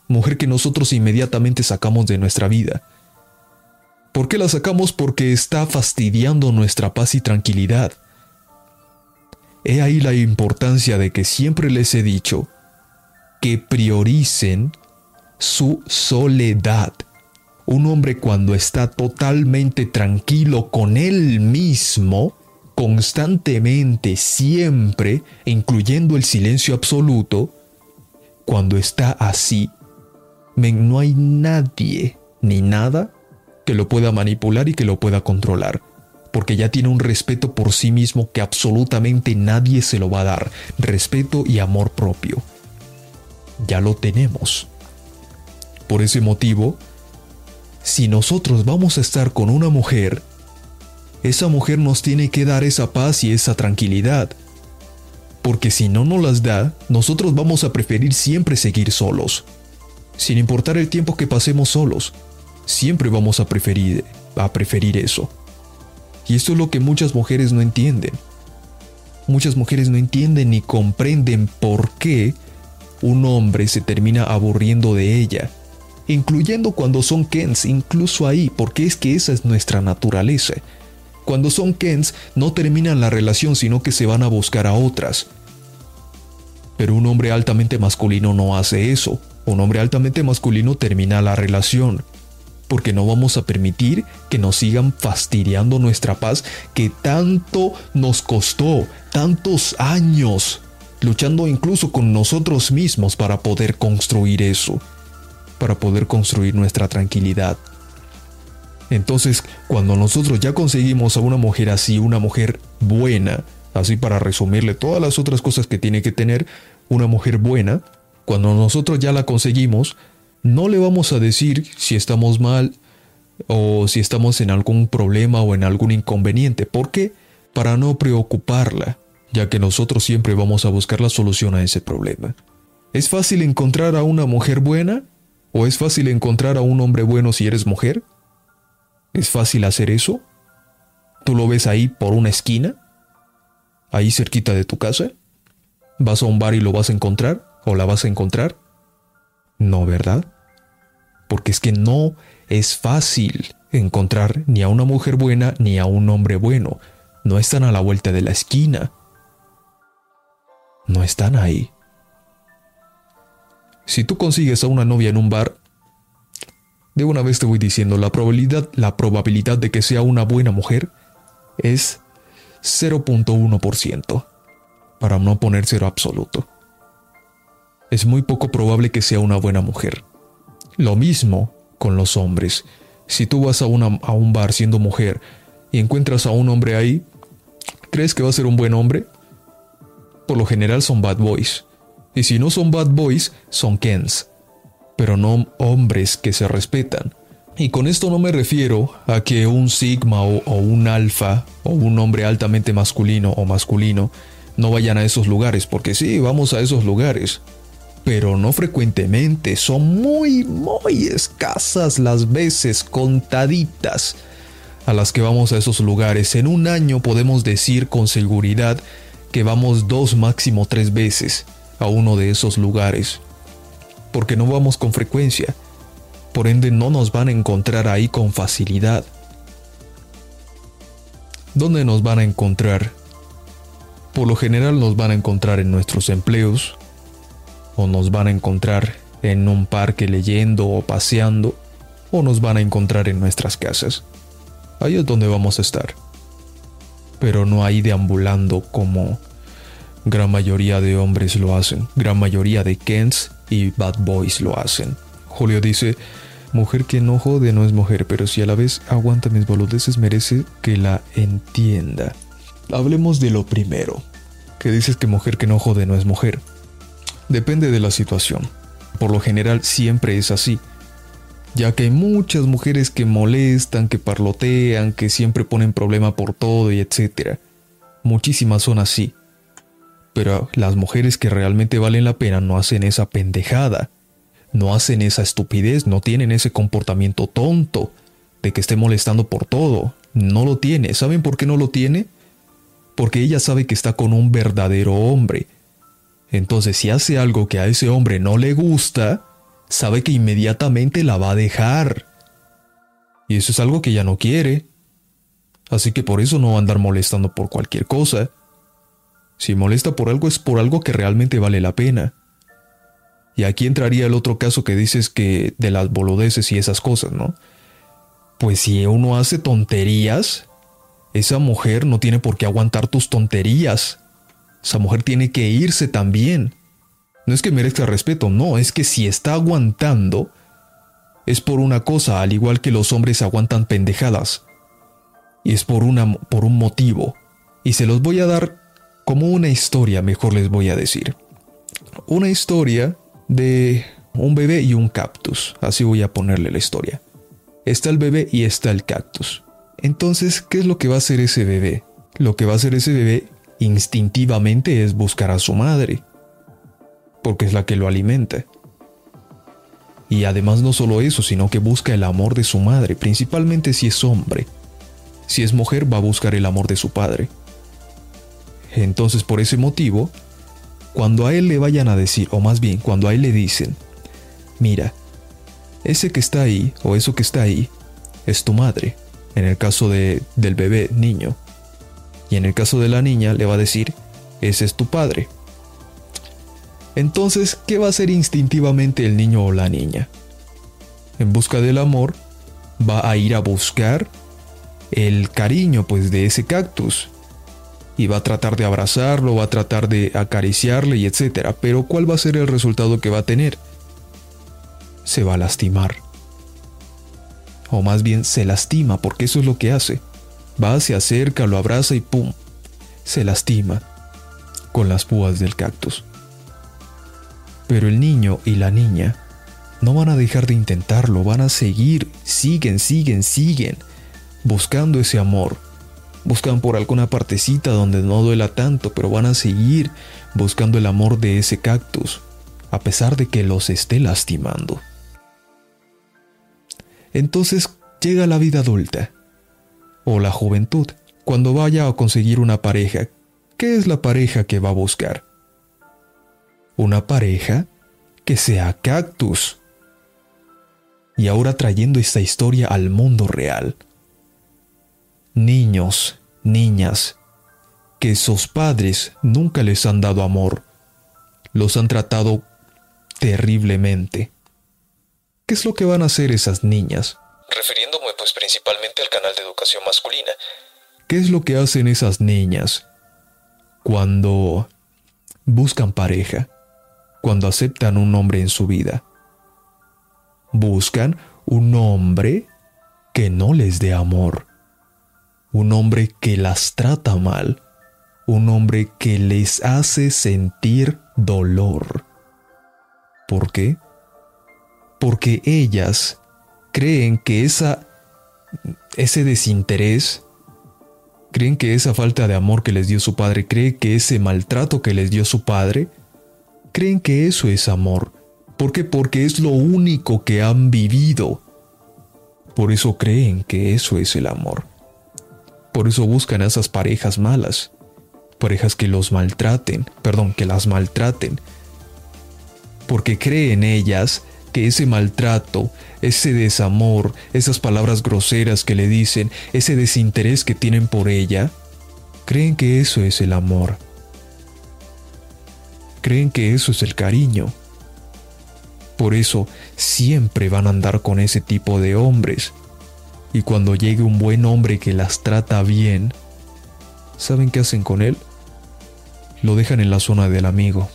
A: Mujer que nosotros inmediatamente sacamos de nuestra vida. ¿Por qué la sacamos? Porque está fastidiando nuestra paz y tranquilidad. He ahí la importancia de que siempre les he dicho que prioricen su soledad. Un hombre cuando está totalmente tranquilo con él mismo, constantemente, siempre, incluyendo el silencio absoluto, cuando está así, no hay nadie ni nada que lo pueda manipular y que lo pueda controlar porque ya tiene un respeto por sí mismo que absolutamente nadie se lo va a dar, respeto y amor propio. Ya lo tenemos. Por ese motivo, si nosotros vamos a estar con una mujer, esa mujer nos tiene que dar esa paz y esa tranquilidad. Porque si no nos las da, nosotros vamos a preferir siempre seguir solos. Sin importar el tiempo que pasemos solos, siempre vamos a preferir, a preferir eso. Y esto es lo que muchas mujeres no entienden. Muchas mujeres no entienden ni comprenden por qué un hombre se termina aburriendo de ella, incluyendo cuando son Kens, incluso ahí, porque es que esa es nuestra naturaleza. Cuando son Kens no terminan la relación, sino que se van a buscar a otras. Pero un hombre altamente masculino no hace eso. Un hombre altamente masculino termina la relación porque no vamos a permitir que nos sigan fastidiando nuestra paz que tanto nos costó, tantos años, luchando incluso con nosotros mismos para poder construir eso, para poder construir nuestra tranquilidad. Entonces, cuando nosotros ya conseguimos a una mujer así, una mujer buena, así para resumirle todas las otras cosas que tiene que tener una mujer buena, cuando nosotros ya la conseguimos, no le vamos a decir si estamos mal o si estamos en algún problema o en algún inconveniente. ¿Por qué? Para no preocuparla, ya que nosotros siempre vamos a buscar la solución a ese problema. ¿Es fácil encontrar a una mujer buena? ¿O es fácil encontrar a un hombre bueno si eres mujer? ¿Es fácil hacer eso? ¿Tú lo ves ahí por una esquina? ¿Ahí cerquita de tu casa? ¿Vas a un bar y lo vas a encontrar? ¿O la vas a encontrar? No, ¿verdad? Porque es que no es fácil encontrar ni a una mujer buena ni a un hombre bueno. No están a la vuelta de la esquina. No están ahí. Si tú consigues a una novia en un bar, de una vez te voy diciendo, la probabilidad, la probabilidad de que sea una buena mujer es 0.1%, para no poner cero absoluto es muy poco probable que sea una buena mujer. Lo mismo con los hombres. Si tú vas a, a un bar siendo mujer y encuentras a un hombre ahí, ¿crees que va a ser un buen hombre? Por lo general son bad boys. Y si no son bad boys, son Kens. Pero no hombres que se respetan. Y con esto no me refiero a que un sigma o, o un alfa o un hombre altamente masculino o masculino no vayan a esos lugares, porque sí, vamos a esos lugares, pero no frecuentemente, son muy, muy escasas las veces, contaditas, a las que vamos a esos lugares. En un año podemos decir con seguridad que vamos dos, máximo tres veces a uno de esos lugares, porque no vamos con frecuencia, por ende no nos van a encontrar ahí con facilidad. ¿Dónde nos van a encontrar? Por lo general nos van a encontrar en nuestros empleos, o nos van a encontrar en un parque leyendo o paseando, o nos van a encontrar en nuestras casas. Ahí es donde vamos a estar. Pero no ahí deambulando como gran mayoría de hombres lo hacen, gran mayoría de Kens y Bad Boys lo hacen. Julio dice, mujer que no jode no es mujer, pero si a la vez aguanta mis boludeces merece que la entienda. Hablemos de lo primero, que dices que mujer que no jode no es mujer. Depende de la situación. Por lo general siempre es así. Ya que hay muchas mujeres que molestan, que parlotean, que siempre ponen problema por todo y etcétera. Muchísimas son así. Pero las mujeres que realmente valen la pena no hacen esa pendejada. No hacen esa estupidez, no tienen ese comportamiento tonto de que esté molestando por todo. No lo tiene. ¿Saben por qué no lo tiene? Porque ella sabe que está con un verdadero hombre. Entonces si hace algo que a ese hombre no le gusta, sabe que inmediatamente la va a dejar. Y eso es algo que ella no quiere. Así que por eso no va a andar molestando por cualquier cosa. Si molesta por algo es por algo que realmente vale la pena. Y aquí entraría el otro caso que dices que de las boludeces y esas cosas, ¿no? Pues si uno hace tonterías, esa mujer no tiene por qué aguantar tus tonterías. Esa mujer tiene que irse también. No es que merezca respeto, no, es que si está aguantando, es por una cosa, al igual que los hombres aguantan pendejadas. Y es por, una, por un motivo. Y se los voy a dar como una historia, mejor les voy a decir. Una historia de un bebé y un cactus. Así voy a ponerle la historia. Está el bebé y está el cactus. Entonces, ¿qué es lo que va a hacer ese bebé? Lo que va a hacer ese bebé instintivamente es buscar a su madre, porque es la que lo alimenta. Y además no solo eso, sino que busca el amor de su madre, principalmente si es hombre. Si es mujer, va a buscar el amor de su padre. Entonces, por ese motivo, cuando a él le vayan a decir, o más bien, cuando a él le dicen, mira, ese que está ahí o eso que está ahí es tu madre, en el caso de, del bebé niño. Y en el caso de la niña le va a decir, ese es tu padre. Entonces, ¿qué va a hacer instintivamente el niño o la niña? En busca del amor, va a ir a buscar el cariño pues de ese cactus. Y va a tratar de abrazarlo, va a tratar de acariciarle y etcétera. Pero ¿cuál va a ser el resultado que va a tener? se va a lastimar. O más bien se lastima porque eso es lo que hace. Va, se acerca, lo abraza y ¡pum! Se lastima con las púas del cactus. Pero el niño y la niña no van a dejar de intentarlo, van a seguir, siguen, siguen, siguen, buscando ese amor. Buscan por alguna partecita donde no duela tanto, pero van a seguir buscando el amor de ese cactus, a pesar de que los esté lastimando. Entonces llega la vida adulta o la juventud. Cuando vaya a conseguir una pareja, ¿qué es la pareja que va a buscar? Una pareja que sea cactus. Y ahora trayendo esta historia al mundo real. Niños, niñas, que sus padres nunca les han dado amor, los han tratado terriblemente ¿Qué es lo que van a hacer esas niñas?
D: Refiriéndome pues principalmente al canal de educación masculina.
A: ¿Qué es lo que hacen esas niñas cuando buscan pareja? Cuando aceptan un hombre en su vida. Buscan un hombre que no les dé amor. Un hombre que las trata mal. Un hombre que les hace sentir dolor. ¿Por qué? porque ellas creen que esa, ese desinterés, creen que esa falta de amor que les dio su padre, creen que ese maltrato que les dio su padre, creen que eso es amor. ¿Por qué? Porque es lo único que han vivido. Por eso creen que eso es el amor. Por eso buscan a esas parejas malas, parejas que los maltraten, perdón, que las maltraten, porque creen ellas que ese maltrato, ese desamor, esas palabras groseras que le dicen, ese desinterés que tienen por ella, creen que eso es el amor. Creen que eso es el cariño. Por eso siempre van a andar con ese tipo de hombres. Y cuando llegue un buen hombre que las trata bien, ¿saben qué hacen con él? Lo dejan en la zona del amigo.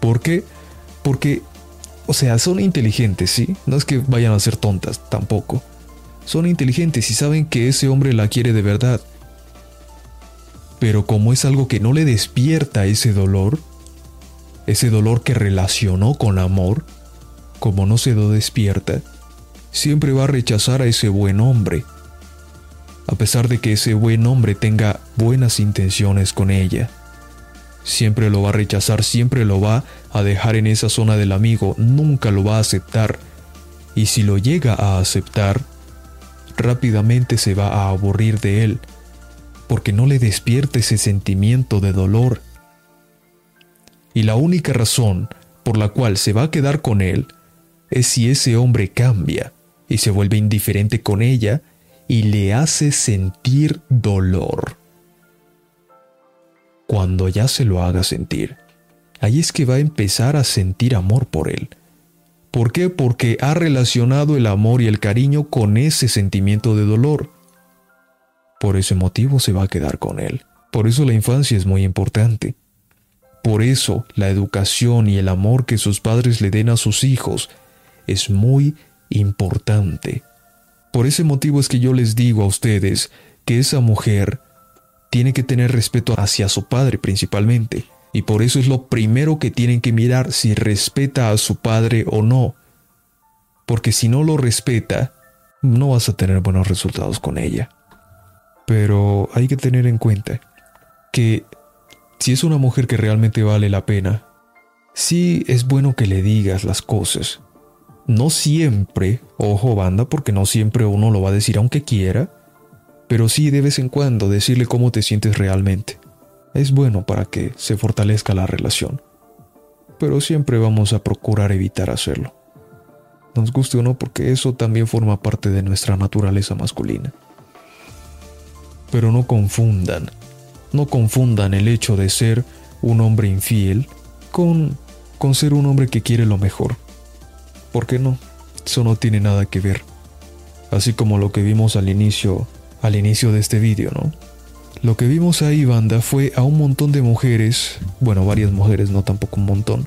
A: ¿Por qué? Porque o sea, son inteligentes, ¿sí? No es que vayan a ser tontas, tampoco. Son inteligentes y saben que ese hombre la quiere de verdad. Pero como es algo que no le despierta ese dolor, ese dolor que relacionó con amor, como no se lo despierta, siempre va a rechazar a ese buen hombre, a pesar de que ese buen hombre tenga buenas intenciones con ella. Siempre lo va a rechazar, siempre lo va a dejar en esa zona del amigo, nunca lo va a aceptar. Y si lo llega a aceptar, rápidamente se va a aburrir de él, porque no le despierta ese sentimiento de dolor. Y la única razón por la cual se va a quedar con él es si ese hombre cambia y se vuelve indiferente con ella y le hace sentir dolor. Cuando ya se lo haga sentir, ahí es que va a empezar a sentir amor por él. ¿Por qué? Porque ha relacionado el amor y el cariño con ese sentimiento de dolor. Por ese motivo se va a quedar con él. Por eso la infancia es muy importante. Por eso la educación y el amor que sus padres le den a sus hijos es muy importante. Por ese motivo es que yo les digo a ustedes que esa mujer tiene que tener respeto hacia su padre principalmente. Y por eso es lo primero que tienen que mirar si respeta a su padre o no. Porque si no lo respeta, no vas a tener buenos resultados con ella. Pero hay que tener en cuenta que si es una mujer que realmente vale la pena, sí es bueno que le digas las cosas. No siempre, ojo banda, porque no siempre uno lo va a decir aunque quiera, pero sí de vez en cuando decirle cómo te sientes realmente. Es bueno para que se fortalezca la relación. Pero siempre vamos a procurar evitar hacerlo. Nos guste o no, porque eso también forma parte de nuestra naturaleza masculina. Pero no confundan, no confundan el hecho de ser un hombre infiel con, con ser un hombre que quiere lo mejor. ¿Por qué no? Eso no tiene nada que ver. Así como lo que vimos al inicio, al inicio de este vídeo, ¿no? Lo que vimos ahí, banda, fue a un montón de mujeres, bueno, varias mujeres, no tampoco un montón,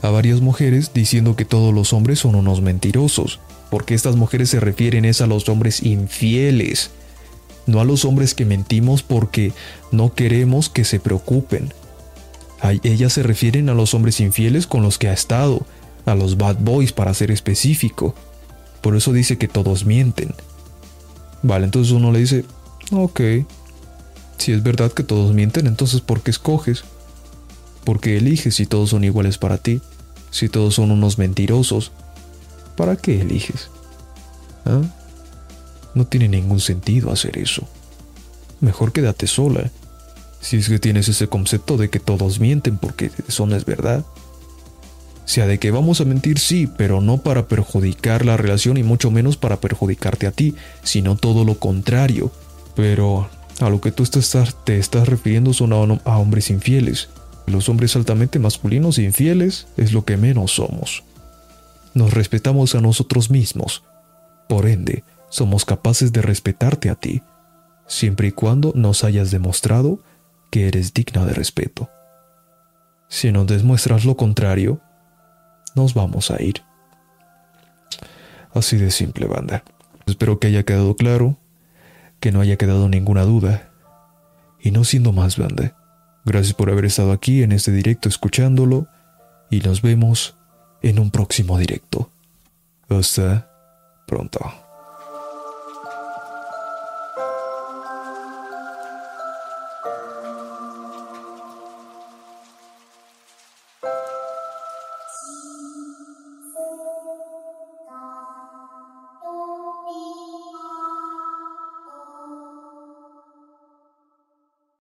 A: a varias mujeres diciendo que todos los hombres son unos mentirosos, porque estas mujeres se refieren es a los hombres infieles, no a los hombres que mentimos porque no queremos que se preocupen. ellas se refieren a los hombres infieles con los que ha estado, a los bad boys para ser específico. Por eso dice que todos mienten. Vale, entonces uno le dice, ok, si es verdad que todos mienten, entonces ¿por qué escoges? ¿Por qué eliges si todos son iguales para ti? Si todos son unos mentirosos, ¿para qué eliges? ¿Ah? No tiene ningún sentido hacer eso. Mejor quédate sola. Si es que tienes ese concepto de que todos mienten porque eso no es verdad sea de que vamos a mentir, sí, pero no para perjudicar la relación y mucho menos para perjudicarte a ti, sino todo lo contrario. Pero a lo que tú te estás refiriendo son a, hombres infieles. Los hombres altamente masculinos e infieles es lo que menos somos. Nos respetamos a nosotros mismos. Por ende, somos capaces de respetarte a ti, siempre y cuando nos hayas demostrado que eres digna de respeto. Si nos demuestras lo contrario, nos vamos a ir. Así de simple, banda. Espero que haya quedado claro, que no haya quedado ninguna duda. Y no siendo más, banda, gracias por haber estado aquí en este directo escuchándolo y nos vemos en un próximo directo. Hasta pronto.